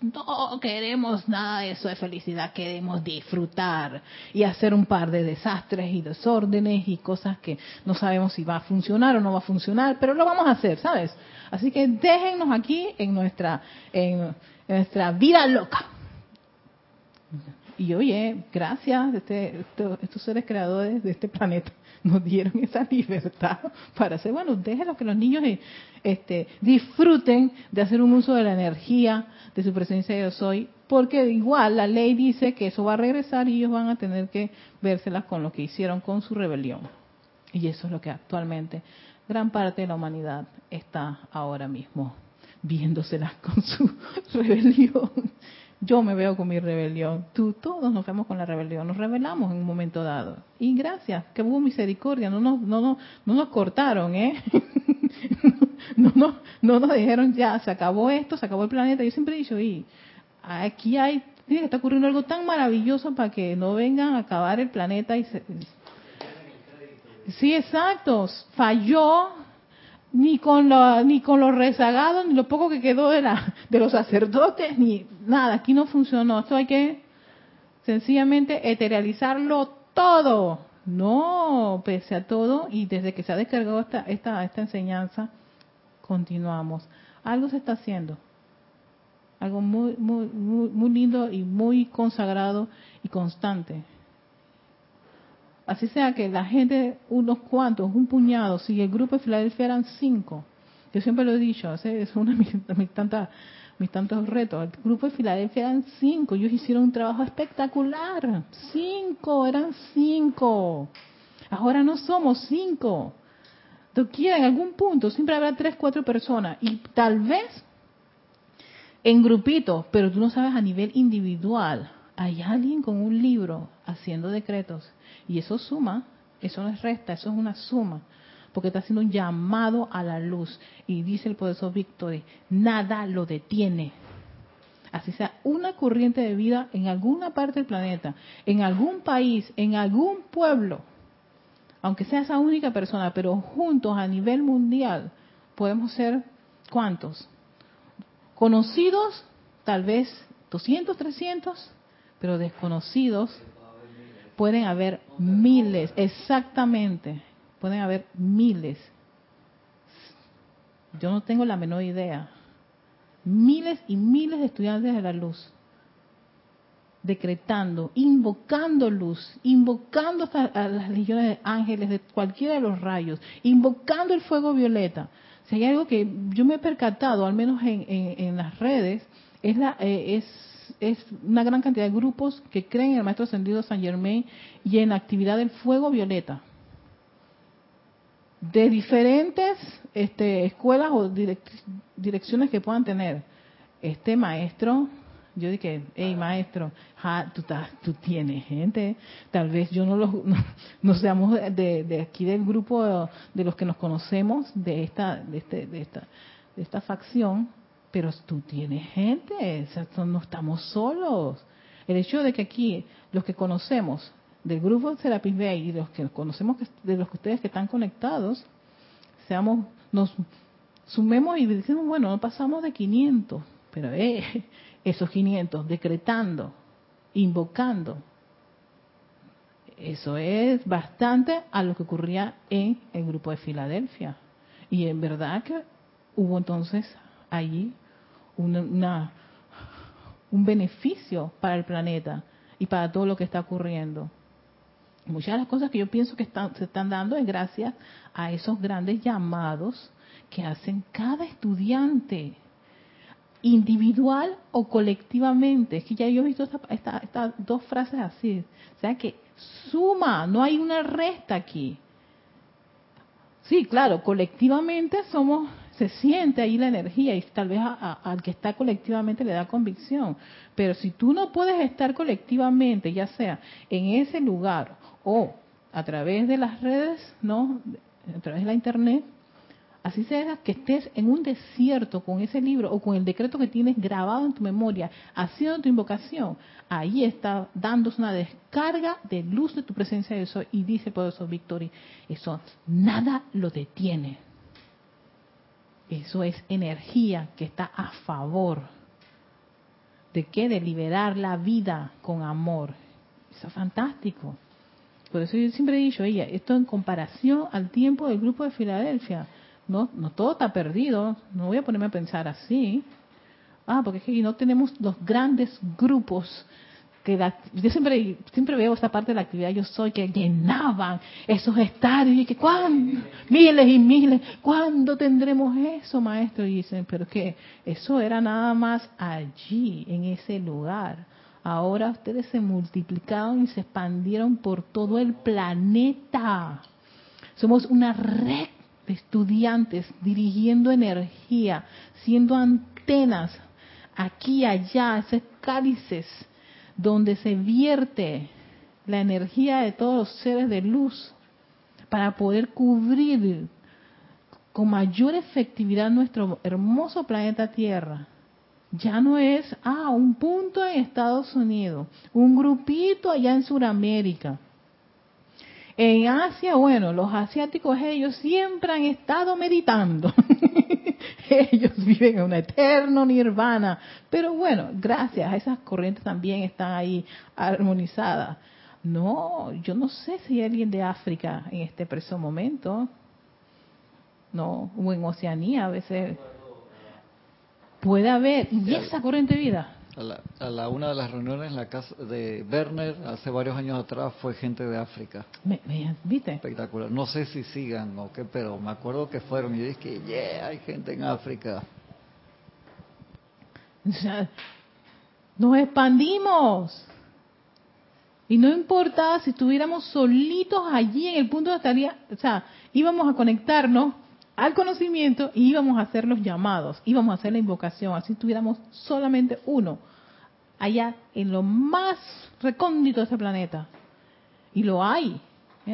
No queremos nada de eso de felicidad, queremos disfrutar y hacer un par de desastres y desórdenes y cosas que no sabemos si va a funcionar o no va a funcionar, pero lo vamos a hacer, ¿sabes? Así que déjennos aquí en nuestra, en, nuestra vida loca. Y oye, gracias, este, estos seres creadores de este planeta nos dieron esa libertad para hacer, bueno, déjenlo que los niños este, disfruten de hacer un uso de la energía de su presencia yo soy, porque igual la ley dice que eso va a regresar y ellos van a tener que vérselas con lo que hicieron con su rebelión. Y eso es lo que actualmente gran parte de la humanidad está ahora mismo viéndoselas con su rebelión. Yo me veo con mi rebelión. Tú, todos nos vemos con la rebelión. Nos rebelamos en un momento dado. Y gracias, que hubo misericordia. No nos, no, no, no nos cortaron, ¿eh? no, no, no nos dijeron ya, se acabó esto, se acabó el planeta. Yo siempre he dicho, y aquí hay, estar ocurriendo algo tan maravilloso para que no vengan a acabar el planeta y se... Sí, exacto. Falló ni con lo, ni con los rezagados, ni lo poco que quedó de, la, de los sacerdotes, ni nada. Aquí no funcionó. Esto hay que sencillamente eterealizarlo todo. No, pese a todo, y desde que se ha descargado esta, esta, esta enseñanza, continuamos. Algo se está haciendo. Algo muy, muy, muy, muy lindo y muy consagrado y constante. Así sea que la gente, unos cuantos, un puñado, si el grupo de Filadelfia eran cinco, yo siempre lo he dicho, es uno de mis, mis, mis tantos retos. El grupo de Filadelfia eran cinco, ellos hicieron un trabajo espectacular. Cinco, eran cinco. Ahora no somos cinco. Doquiera, en algún punto, siempre habrá tres, cuatro personas. Y tal vez en grupitos, pero tú no sabes a nivel individual. Hay alguien con un libro haciendo decretos y eso suma, eso no es resta, eso es una suma, porque está haciendo un llamado a la luz. Y dice el poderoso Víctor, nada lo detiene. Así sea una corriente de vida en alguna parte del planeta, en algún país, en algún pueblo, aunque sea esa única persona, pero juntos a nivel mundial, podemos ser cuántos? Conocidos, tal vez 200, 300, pero desconocidos pueden haber miles, exactamente, pueden haber miles. Yo no tengo la menor idea. Miles y miles de estudiantes de la luz decretando, invocando luz, invocando a las legiones de ángeles de cualquiera de los rayos, invocando el fuego violeta. Si hay algo que yo me he percatado, al menos en, las redes, es, la, eh, es es una gran cantidad de grupos que creen en el Maestro Ascendido San Germain y en la actividad del fuego violeta. De diferentes este, escuelas o direcciones que puedan tener. Este maestro, yo dije, hey maestro, tú, tú, tienes gente, tal vez yo no, lo, no, seamos de, de, aquí del grupo de, los que nos conocemos de esta, de, este, de esta, de esta facción, pero tú tienes gente, no estamos solos. El hecho de que aquí los que conocemos del grupo Serapis Bay y los que conocemos de los que ustedes que están conectados, seamos, nos sumemos y decimos, bueno, no pasamos de 500, pero eh, esos 500 decretando, invocando, eso es bastante a lo que ocurría en el grupo de Filadelfia. Y en verdad que hubo entonces allí una, una- un beneficio para el planeta y para todo lo que está ocurriendo. Muchas de las cosas que yo pienso que están, se están dando es gracias a esos grandes llamados que hacen cada estudiante, individual o colectivamente. Es que ya yo he visto esta- esta- estas dos frases así. O sea que suma, no hay una resta aquí. Sí, claro, colectivamente somos, se siente ahí la energía y tal vez al que está colectivamente le da convicción. Pero si tú no puedes estar colectivamente, ya sea en ese lugar o a través de las redes, ¿no? A través de la internet, así sea que estés en un desierto con ese libro o con el decreto que tienes grabado en tu memoria, haciendo tu invocación, ahí está dándose una descarga de luz de tu presencia de eso y dice el poderoso Victory, eso nada lo detiene. Eso es energía que está a favor de qué? De liberar la vida con amor. Eso es fantástico. Por eso yo siempre he dicho, ella, esto en comparación al tiempo del grupo de Filadelfia, no, no todo está perdido, no voy a ponerme a pensar así. Ah, porque es que no tenemos los grandes grupos que la- yo siempre siempre veo esa parte de la actividad yo soy que llenaban esos estadios y que cuándo miles y miles cuándo tendremos eso maestro y dicen pero que eso era nada más allí en ese lugar. Ahora ustedes se multiplicaron y se expandieron por todo el planeta. Somos una red de estudiantes dirigiendo energía siendo antenas aquí allá esos cálices donde se vierte la energía de todos los seres de luz para poder cubrir con mayor efectividad nuestro hermoso planeta Tierra. Ya no es, ah, un punto en Estados Unidos, un grupito allá en Sudamérica. En Asia, bueno, los asiáticos ellos siempre han estado meditando. ellos viven en un eterno nirvana. Pero bueno, gracias a esas corrientes también están ahí armonizadas. No, yo no sé si hay alguien de África en este preciso momento. No, o en Oceanía a veces. Puede haber. Y esa corriente de vida. A la, a la una de las reuniones en la casa de Werner, hace varios años atrás, fue gente de África. Me- me- ¿Viste? Espectacular. No sé si sigan o qué, pero me acuerdo que fueron y yo dije, yeah, hay gente en África. O sea, nos expandimos. Y no importaba si estuviéramos solitos allí en el punto de estaría, o sea, íbamos a conectarnos al conocimiento y íbamos a hacer los llamados, íbamos a hacer la invocación, así tuviéramos solamente uno, allá en lo más recóndito de este planeta. Y lo hay.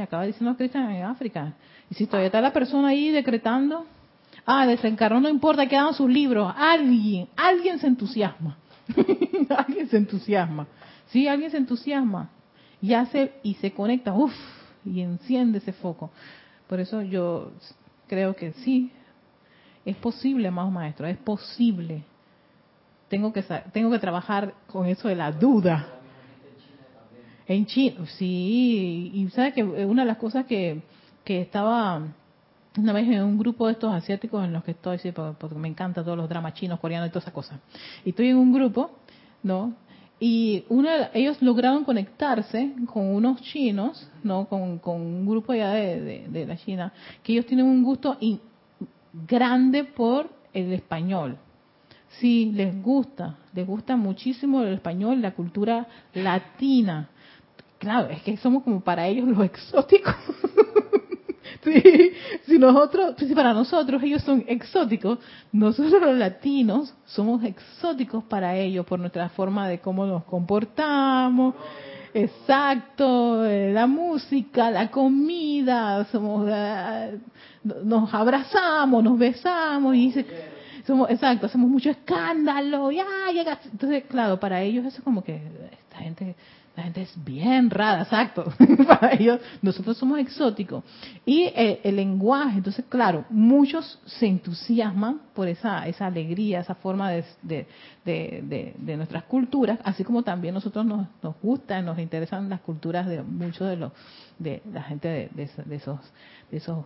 Acaba diciendo Cristian en África. Y si todavía está la persona ahí decretando, ah, desencarnó, no importa, quedan sus libros. Alguien, alguien se entusiasma. alguien se entusiasma. Sí, alguien se entusiasma. Y hace, y se conecta, uff, y enciende ese foco. Por eso yo creo que sí, es posible, amados maestros, es posible. Tengo que, tengo que trabajar con eso de la duda. En China, sí, y sabes que una de las cosas que, que estaba una vez en un grupo de estos asiáticos en los que estoy, sí, por- porque me encantan todos los dramas chinos, coreanos y todas esas cosas. Y estoy en un grupo, ¿no? Y una, ellos lograron conectarse con unos chinos, ¿no? Con, con un grupo ya de, de- la China, que ellos tienen un gusto grande por el español. Sí, les gusta, les gusta muchísimo el español, la cultura latina. Claro, es que somos como para ellos los exóticos. sí, si nosotros, si para nosotros ellos son exóticos, nosotros los latinos somos exóticos para ellos por nuestra forma de cómo nos comportamos. Exacto, eh, la música, la comida, somos, eh, nos abrazamos, nos besamos y dice, somos, exacto, hacemos mucho escándalo, y ay, llega- entonces claro, para ellos eso es como que esta gente, la gente es bien rara, exacto, para ellos nosotros somos exóticos. Y eh, el lenguaje, entonces claro, muchos se entusiasman por esa esa alegría, esa forma de, de, de, nuestras culturas, así como también nosotros nos, nos gustan, nos interesan las culturas de muchos de los de la gente de, esos- de esos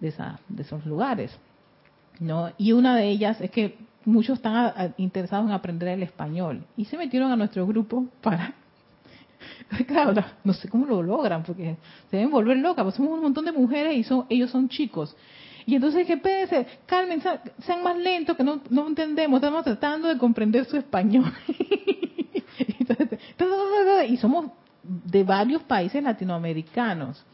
de esos de esos lugares. ¿No? Y una de ellas es que muchos están interesados en aprender el español y se metieron a nuestro grupo para claro, no sé cómo lo logran, porque se deben volver locas, pues somos un montón de mujeres y son, ellos son chicos. Y entonces, ¿qué pese? Calmen, sean más lentos, que no, no entendemos, estamos tratando de comprender su español. y somos de varios países latinoamericanos,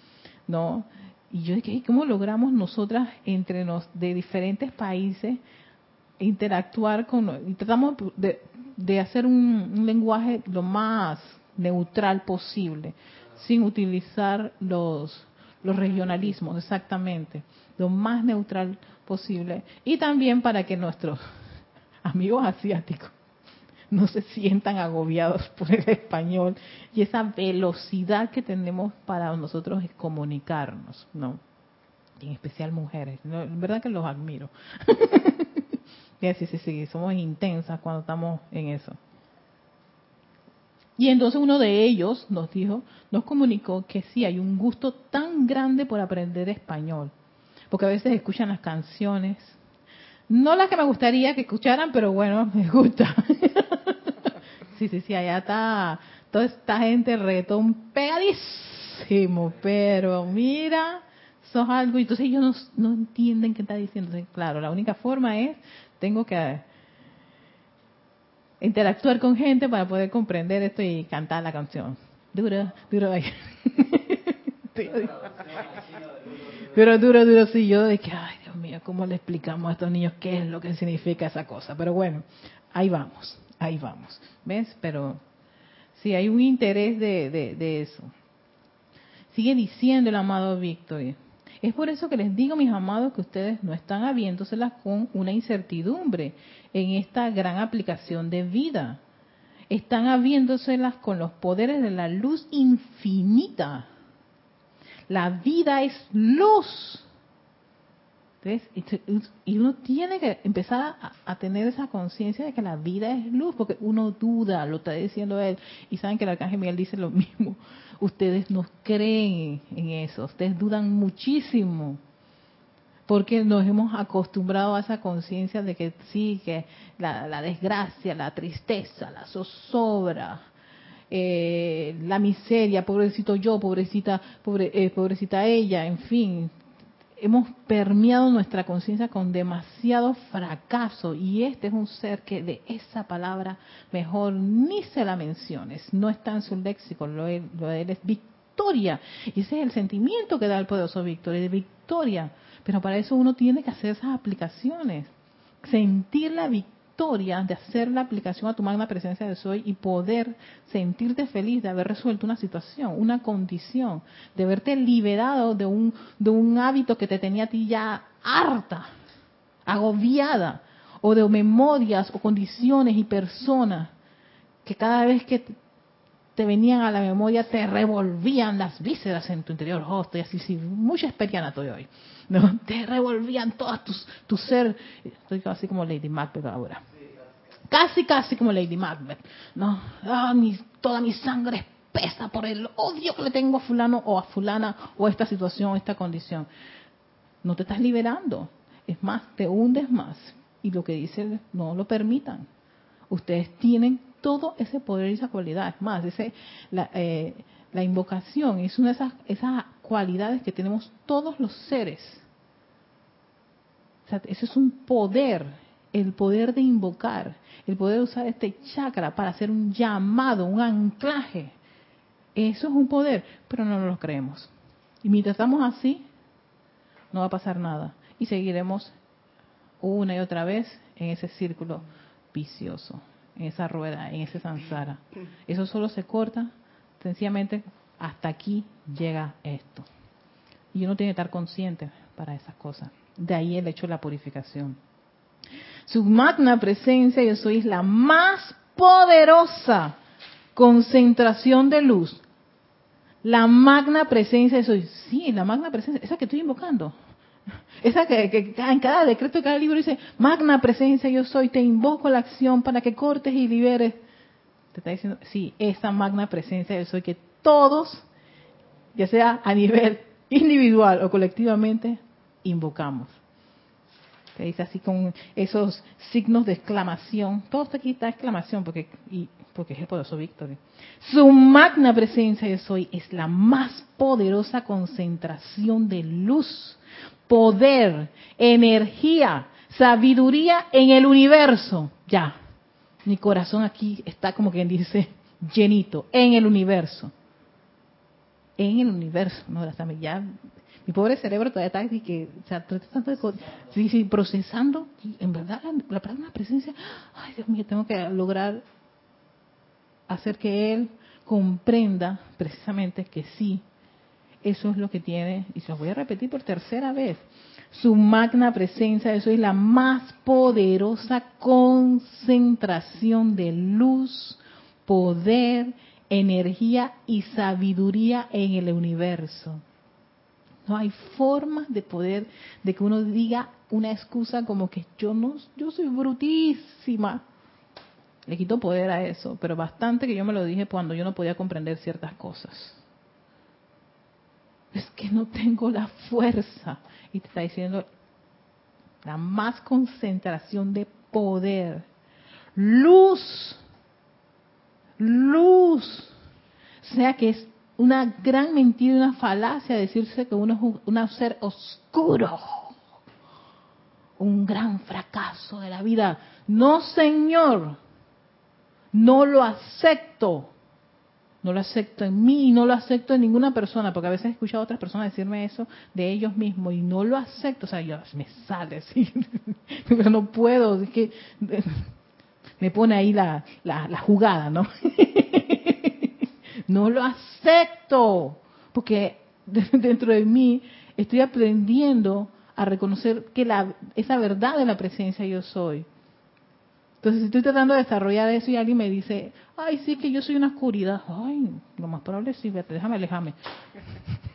¿no? Y yo dije, ¿cómo logramos nosotras entre nos de diferentes países interactuar con y tratamos de, de hacer un, lenguaje lo más neutral posible, sin utilizar los, los regionalismos, exactamente, lo más neutral posible. Y también para que nuestros amigos asiáticos no se sientan agobiados por el español y esa velocidad que tenemos para nosotros comunicarnos, ¿no? en especial mujeres. ¿no? Verdad que los admiro. sí, sí, sí, somos intensas cuando estamos en eso. Y entonces uno de ellos nos dijo, nos comunicó que sí hay un gusto tan grande por aprender español, porque a veces escuchan las canciones, no las que me gustaría que escucharan, pero bueno, me gusta. sí, sí, sí, allá está toda esta gente reggaetón pegadísimo, pero mira, sos algo, y entonces ellos no, no entienden qué está diciendo. claro, la única forma es, tengo que interactuar con gente para poder comprender esto y cantar la canción. Duro, duro. Pero duro, duro, sí. Yo de que, ay, Dios mío, ¿cómo le explicamos a estos niños qué es lo que significa esa cosa? Pero bueno, ahí vamos, ahí vamos. ¿Ves? Pero sí, hay un interés de, de, de eso. Sigue diciendo el amado Víctor. Es por eso que les digo, mis amados, que ustedes no están habiéndoselas con una incertidumbre en esta gran aplicación de vida. Están habiéndoselas con los poderes de la luz infinita. La vida es luz. Y uno tiene que empezar a, tener esa conciencia de que la vida es luz, porque uno duda, lo está diciendo él, y saben que el arcángel Miguel dice lo mismo. Ustedes no creen en eso, ustedes dudan muchísimo, porque nos hemos acostumbrado a esa conciencia de que sí, que la, desgracia, la tristeza, la zozobra, eh, la miseria, pobrecito yo, pobrecita, pobre, eh, pobrecita ella, en fin, hemos permeado nuestra conciencia con demasiado fracaso y este es un ser que de esa palabra mejor ni se la menciones, no está en su léxico, lo de, él es victoria. Y ese es el sentimiento que da el poderoso victoria, de victoria, pero para eso uno tiene que hacer esas aplicaciones, sentir la victoria de hacer la aplicación a tu magna presencia de soy y poder sentirte feliz de haber resuelto una situación, una condición, de verte liberado de un, de un hábito que te tenía a ti ya harta, agobiada, o de memorias o condiciones y personas que cada vez que te venían a la memoria te revolvían las vísceras en tu interior. Oh, estoy así, sí, mucha experiencia estoy hoy. ¿no? Te revolvían todas tu ser. Estoy así como Lady Macbeth ahora. Casi, casi como Lady Macbeth. ¿no? Ah, toda mi sangre pesa por el odio que le tengo a fulano o a fulana o a esta situación o esta condición. No te estás liberando. Es más, te hundes más. Y lo que dice, no lo permitan. Ustedes tienen todo ese poder y esa cualidad. Es más, ese, la, eh, la invocación es una de esas, esas cualidades que tenemos todos los seres. O ese es un poder, el poder de invocar, el poder de usar este chakra para hacer un llamado, un anclaje. Eso es un poder, pero no lo creemos. Y mientras estamos así, no va a pasar nada. Y seguiremos una y otra vez en ese círculo vicioso, en esa rueda, en ese samsara. Eso solo se corta sencillamente hasta aquí llega esto. Y uno tiene que estar consciente para esas cosas. De ahí el hecho de la purificación. Su magna presencia, yo soy la más poderosa concentración de luz. La magna presencia, yo soy, sí, la magna presencia, esa que estoy invocando. Esa que, en cada decreto de cada libro dice, magna presencia yo soy, te invoco la acción para que cortes y liberes te está diciendo, sí, esa magna presencia de soy que todos, ya sea a nivel individual o colectivamente, invocamos. Que dice así con esos signos de exclamación. Todo esto aquí está exclamación porque, y, porque es el poderoso Víctor. Su magna presencia de soy es la más poderosa concentración de luz, poder, energía, sabiduría en el universo. Ya, mi corazón aquí está como quien dice llenito, en el universo. En el universo, no, ya mi pobre cerebro todavía está así que, o sea, tanto de sí, sí, procesando, en verdad, la presencia, ay Dios mío, tengo que lograr hacer que él comprenda precisamente que sí, eso es lo que tiene, y se lo voy a repetir por tercera vez, su magna presencia, eso es la más poderosa concentración de luz, poder, energía y sabiduría en el universo. No hay forma de poder, de que uno diga una excusa como que yo no, yo soy brutísima. Le quito poder a eso, pero bastante que yo me lo dije cuando yo no podía comprender ciertas cosas. Es que no tengo la fuerza. Y te está diciendo la más concentración de poder. Luz. Luz. O sea que es una gran mentira, una falacia decirse que uno es un ser oscuro, un gran fracaso de la vida. No, Señor, no lo acepto. No lo acepto en mí y no lo acepto en ninguna persona, porque a veces he escuchado a otras personas decirme eso de ellos mismos y no lo acepto. O sea, yo me sale así, pero no puedo, es que me pone ahí la, la, la jugada, ¿no? No lo acepto, porque dentro de mí estoy aprendiendo a reconocer que la, esa verdad de la presencia yo soy. Entonces, si estoy tratando de desarrollar eso y alguien me dice, ay, sí, que yo soy una oscuridad, ay, lo más probable es sí, déjame alejarme.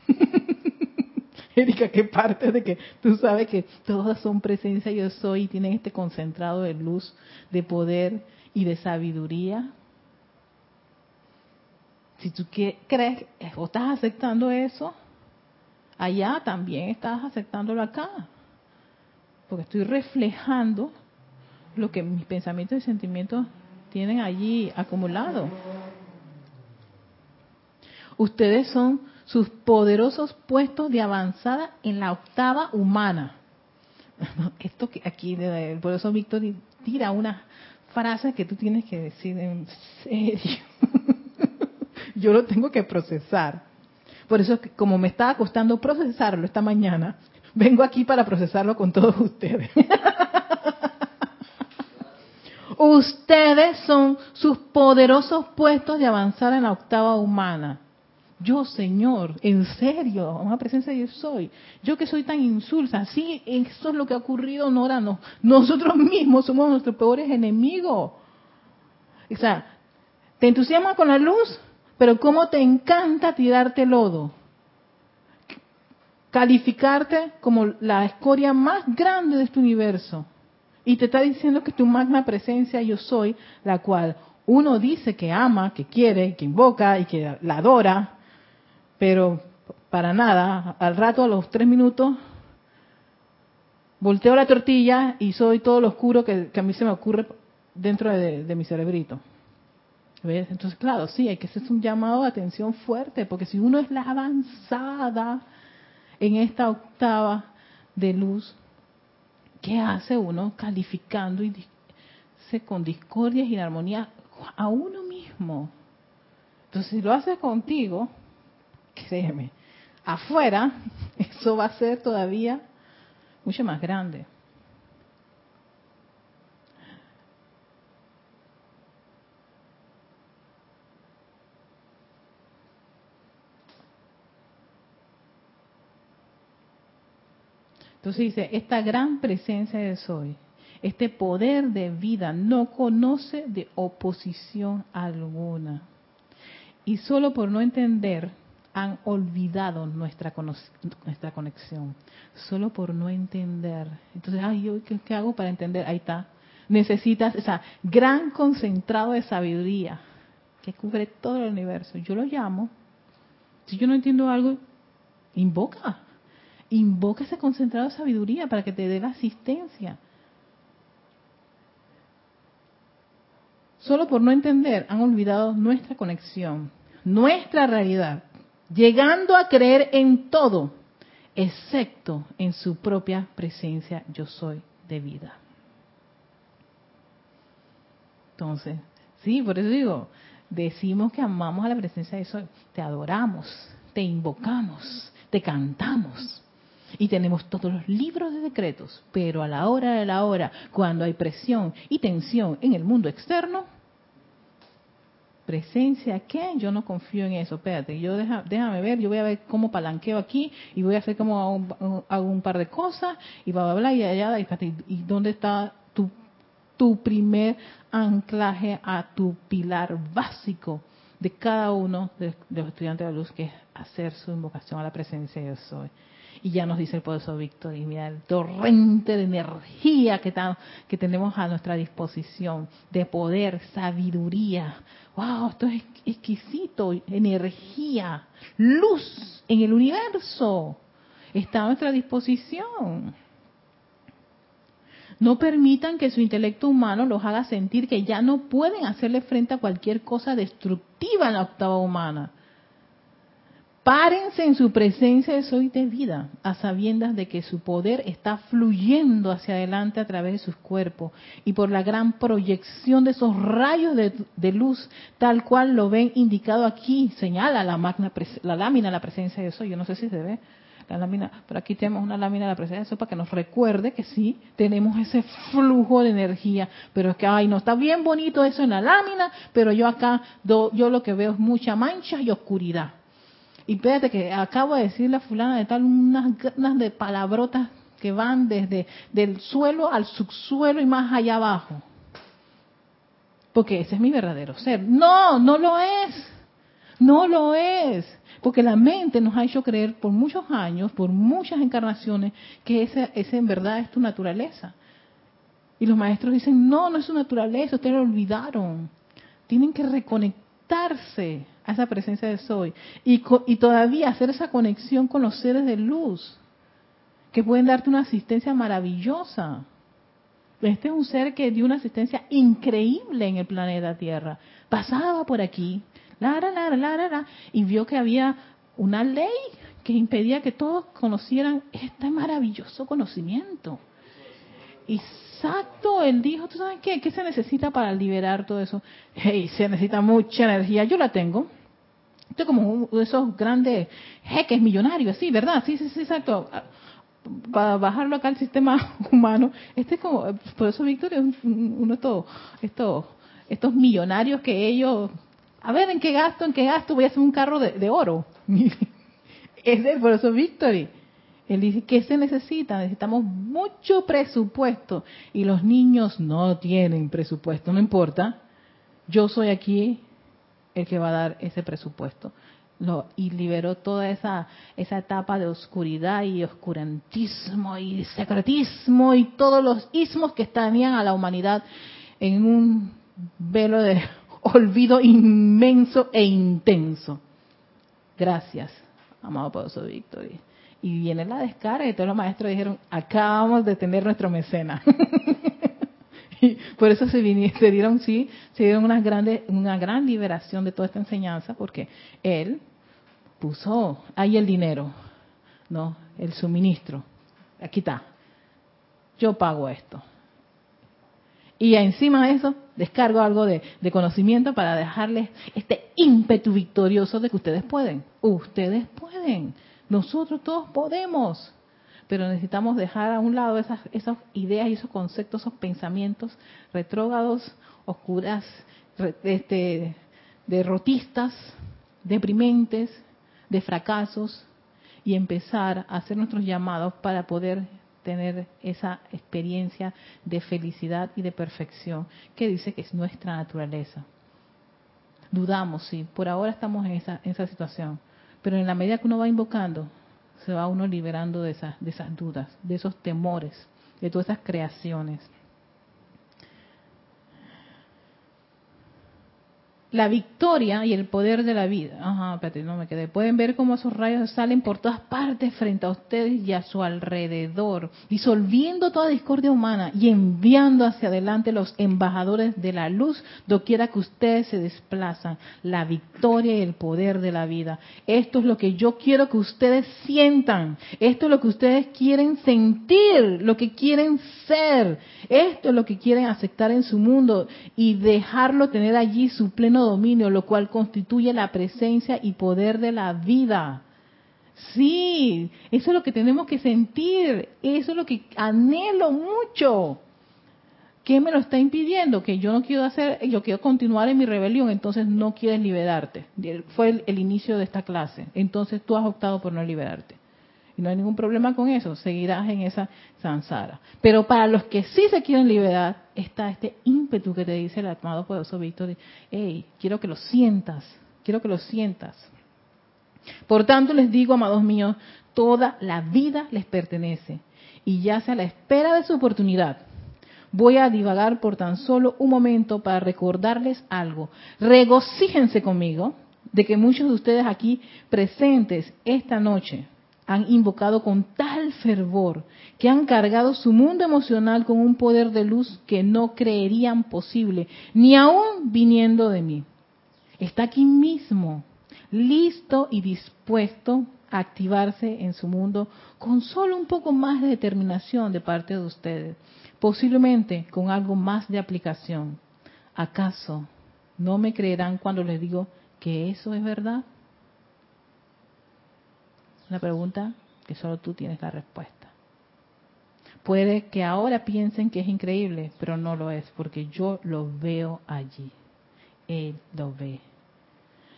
Erika, ¿qué parte de que tú sabes que todas son presencia yo soy y tienen este concentrado de luz, de poder y de sabiduría? Si tú crees o estás aceptando eso, allá también estás aceptándolo acá. Porque estoy reflejando lo que mis pensamientos y sentimientos tienen allí acumulado. Ustedes son sus poderosos puestos de avanzada en la octava humana. Esto que aquí, por eso Víctor tira una frase que tú tienes que decir en serio. yo lo tengo que procesar. Por eso, como me estaba costando procesarlo esta mañana, vengo aquí para procesarlo con todos ustedes. ustedes son sus poderosos puestos de avanzar en la octava humana. Yo, Señor, en serio, una presencia yo soy. Yo que soy tan insulsa, sí, eso es lo que ha ocurrido, Nora, no. Nosotros mismos somos nuestros peores enemigos. O sea, ¿te entusiasmas con la luz? Pero cómo te encanta tirarte lodo. Calificarte como la escoria más grande de este universo. Y te está diciendo que tu magna presencia yo soy, la cual uno dice que ama, que quiere, que invoca y que la adora, pero para nada, al rato, a los tres minutos, volteo la tortilla y soy todo lo oscuro que, a mí se me ocurre dentro de mi cerebrito. Entonces, claro, sí, hay que hacer un llamado de atención fuerte, porque si uno es la avanzada en esta octava de luz, ¿qué hace uno calificando y con discordias y armonía a uno mismo? Entonces, si lo haces contigo, créeme, afuera, eso va a ser todavía mucho más grande. Entonces dice, esta gran presencia de soy, este poder de vida no conoce de oposición alguna. Y solo por no entender han olvidado nuestra, nuestra conexión. Solo por no entender. Entonces, ay, ¿qué, ¿qué hago para entender? Ahí está. Necesitas esa gran concentrado de sabiduría que cubre todo el universo. Yo lo llamo. Si yo no entiendo algo, invoca Invoca ese concentrado de sabiduría para que te dé la asistencia. Solo por no entender han olvidado nuestra conexión, nuestra realidad, llegando a creer en todo, excepto en su propia presencia yo soy de vida. Entonces, sí, por eso digo, decimos que amamos a la presencia de Soy, te adoramos, te invocamos, te cantamos. Y tenemos todos los libros de decretos, pero a la hora de la hora, cuando hay presión y tensión en el mundo externo, presencia, ¿qué? Yo no confío en eso, espérate, yo déjame ver, yo voy a ver cómo palanqueo aquí y voy a hacer como hago un, par de cosas y bla, bla, bla, y allá, y, y dónde está tu, primer anclaje a tu pilar básico de cada uno de, los estudiantes de la luz, que es hacer su invocación a la presencia de Yo Soy. Y ya nos dice el poderoso Víctor, y mira el torrente de energía que, que tenemos a nuestra disposición, de poder, sabiduría. ¡Wow! Esto es exquisito, energía, luz en el universo. Está a nuestra disposición. No permitan que su intelecto humano los haga sentir que ya no pueden hacerle frente a cualquier cosa destructiva en la octava humana. Párense en su presencia de soy de vida, a sabiendas de que su poder está fluyendo hacia adelante a través de sus cuerpos y por la gran proyección de esos rayos de, luz, tal cual lo ven indicado aquí, señala la, magna, la lámina la presencia de soy. Yo no sé si se ve la lámina, pero aquí tenemos una lámina de la presencia de eso para que nos recuerde que sí, tenemos ese flujo de energía, pero es que, ay, no, está bien bonito eso en la lámina, pero yo acá, yo lo que veo es mucha mancha y oscuridad. Y espérate que acabo de decirle a fulana de tal unas, unas de palabrotas que van desde del suelo al subsuelo y más allá abajo. Porque ese es mi verdadero ser. No, no lo es. No lo es. Porque la mente nos ha hecho creer por muchos años, por muchas encarnaciones, que ese, ese en verdad es tu naturaleza. Y los maestros dicen, no, no es su naturaleza, ustedes lo olvidaron. Tienen que reconectarse a esa presencia de soy y, y todavía hacer esa conexión con los seres de luz que pueden darte una asistencia maravillosa. Este es un ser que dio una asistencia increíble en el planeta Tierra. Pasaba por aquí, la, la, la, la, y vio que había una ley que impedía que todos conocieran este maravilloso conocimiento. Exacto, él dijo, ¿tú sabes qué? ¿Qué se necesita para liberar todo eso? Hey, se necesita mucha energía, yo la tengo. Esto es como de esos grandes jeques millonarios, sí, ¿verdad? Sí, sí, sí, exacto. Para bajarlo acá al sistema humano. Este es como, por eso Víctor es uno de estos, estos, estos millonarios que ellos a ver, ¿en qué gasto? ¿En qué gasto? Voy a hacer un carro de, oro. es por eso Victory. Él dice, ¿qué se necesita? Necesitamos mucho presupuesto. Y los niños no tienen presupuesto, no importa. Yo soy aquí el que va a dar ese presupuesto. Lo, y liberó toda esa, esa etapa de oscuridad y oscurantismo y secretismo y todos los ismos que estaban a la humanidad en un velo de olvido inmenso e intenso. Gracias, amado Poderoso Víctor. Y viene la descarga y todos los maestros dijeron, acabamos de tener nuestro mecena. por eso se, vinieron, se dieron, sí, se dieron una, grande, una gran liberación de toda esta enseñanza, porque él puso ahí el dinero, ¿no? El suministro. Aquí está. Yo pago esto. Y encima de eso, descargo algo de, conocimiento para dejarles este ímpetu victorioso de que ustedes pueden. Ustedes pueden. Nosotros todos podemos. Pero necesitamos dejar a un lado esas, ideas y esos conceptos, esos pensamientos retrógados, oscuras, este, derrotistas, deprimentes, de fracasos, y empezar a hacer nuestros llamados para poder tener esa experiencia de felicidad y de perfección que dice que es nuestra naturaleza. Dudamos, sí, por ahora estamos en esa, en esa situación, pero en la medida que uno va invocando, se va uno liberando de esas, de esas dudas, de esos temores, de todas esas creaciones. La victoria y el poder de la vida. Ajá, espérate, no me quedé. Pueden ver cómo esos rayos salen por todas partes frente a ustedes y a su alrededor, disolviendo toda discordia humana y enviando hacia adelante los embajadores de la luz doquiera que ustedes se desplazan. La victoria y el poder de la vida. Esto es lo que yo quiero que ustedes sientan. Esto es lo que ustedes quieren sentir, lo que quieren ser. Esto es lo que quieren aceptar en su mundo y dejarlo tener allí su pleno dominio, lo cual constituye la presencia y poder de la vida. Sí, eso es lo que tenemos que sentir, eso es lo que anhelo mucho. ¿Qué me lo está impidiendo? Que yo no quiero hacer, yo quiero continuar en mi rebelión, entonces no quieres liberarte. Fue el, el inicio de esta clase. Entonces tú has optado por no liberarte. Y no hay ningún problema con eso, seguirás en esa samsara. Pero para los que sí se quieren liberar, está este ímpetu que te dice el amado poderoso Víctor, hey, quiero que lo sientas, quiero que lo sientas. Por tanto les digo, amados míos, toda la vida les pertenece y ya sea la espera de su oportunidad. Voy a divagar por tan solo un momento para recordarles algo. Regocíjense conmigo de que muchos de ustedes aquí presentes esta noche han invocado con tal fervor que han cargado su mundo emocional con un poder de luz que no creerían posible, ni aún viniendo de mí. Está aquí mismo, listo y dispuesto a activarse en su mundo con solo un poco más de determinación de parte de ustedes, posiblemente con algo más de aplicación. ¿Acaso no me creerán cuando les digo que eso es verdad? Una pregunta que solo tú tienes la respuesta. Puede que ahora piensen que es increíble, pero no lo es, porque yo lo veo allí. Él lo ve.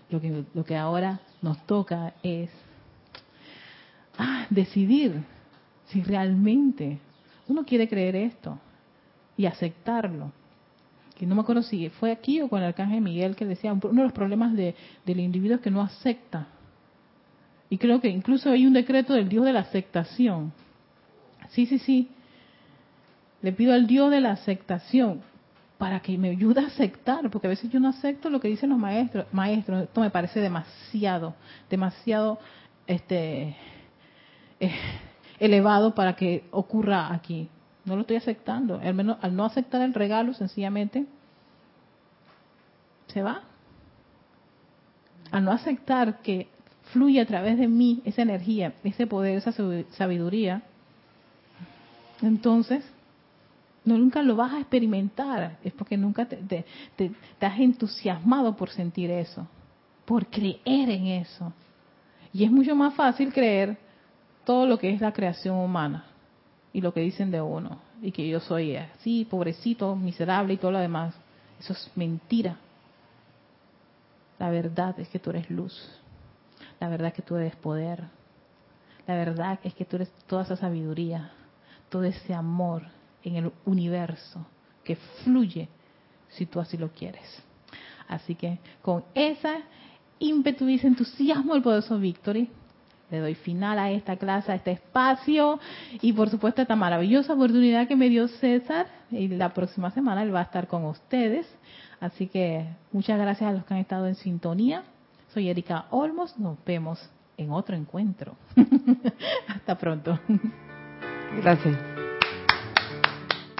Lo que, lo que ahora nos toca es ah, decidir si realmente uno quiere creer esto y aceptarlo. Que no me acuerdo si fue aquí o con el arcángel Miguel que decía, uno de los problemas de, del individuo es que no acepta y creo que incluso hay un decreto del Dios de la aceptación. Sí, sí, sí. Le pido al Dios de la aceptación para que me ayude a aceptar, porque a veces yo no acepto lo que dicen los maestros. Maestros, esto me parece demasiado, demasiado este, eh, elevado para que ocurra aquí. No lo estoy aceptando. Al, menos, al no aceptar el regalo, sencillamente, se va. Al no aceptar que fluye a través de mí esa energía, ese poder, esa sabiduría, entonces no nunca lo vas a experimentar, es porque nunca te, te, has entusiasmado por sentir eso, por creer en eso. Y es mucho más fácil creer todo lo que es la creación humana y lo que dicen de uno, y que yo soy así, pobrecito, miserable y todo lo demás. Eso es mentira. La verdad es que tú eres luz. La verdad que tú eres poder. La verdad es que tú eres toda esa sabiduría, todo ese amor en el universo que fluye si tú así lo quieres. Así que con esa ímpetu y ese entusiasmo del poderoso Victory, le doy final a esta clase, a este espacio y por supuesto a esta maravillosa oportunidad que me dio César y la próxima semana él va a estar con ustedes. Así que muchas gracias a los que han estado en sintonía. Soy Erika Olmos, nos vemos en otro encuentro. Hasta pronto. Gracias.